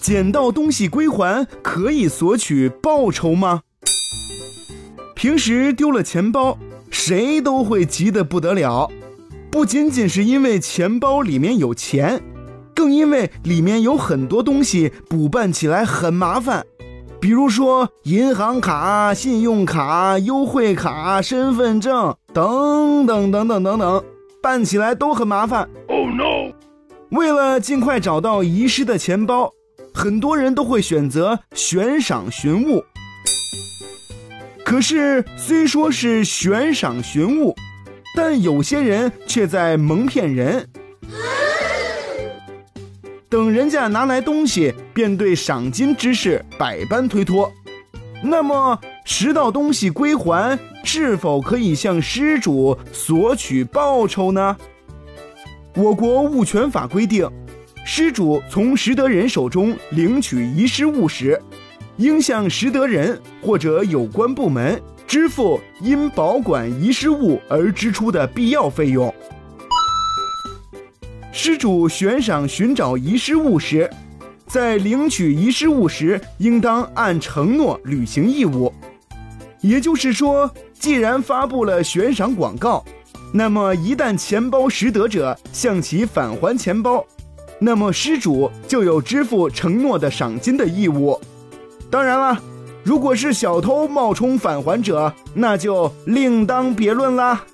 捡到东西归还可以索取报酬吗？平时丢了钱包，谁都会急得不得了，不仅仅是因为钱包里面有钱，更因为里面有很多东西补办起来很麻烦，比如说银行卡、信用卡、优惠卡、身份证等等等等等等，办起来都很麻烦。Oh no！为了尽快找到遗失的钱包，很多人都会选择悬赏寻物。可是，虽说是悬赏寻物，但有些人却在蒙骗人。等人家拿来东西，便对赏金之事百般推脱。那么，拾到东西归还，是否可以向失主索取报酬呢？我国物权法规定，失主从拾得人手中领取遗失物时，应向拾得人或者有关部门支付因保管遗失物而支出的必要费用。失主悬赏寻找遗失物时，在领取遗失物时，应当按承诺履行义务。也就是说，既然发布了悬赏广告，那么一旦钱包拾得者向其返还钱包，那么失主就有支付承诺的赏金的义务。当然了，如果是小偷冒充返还者，那就另当别论啦。